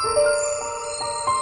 Música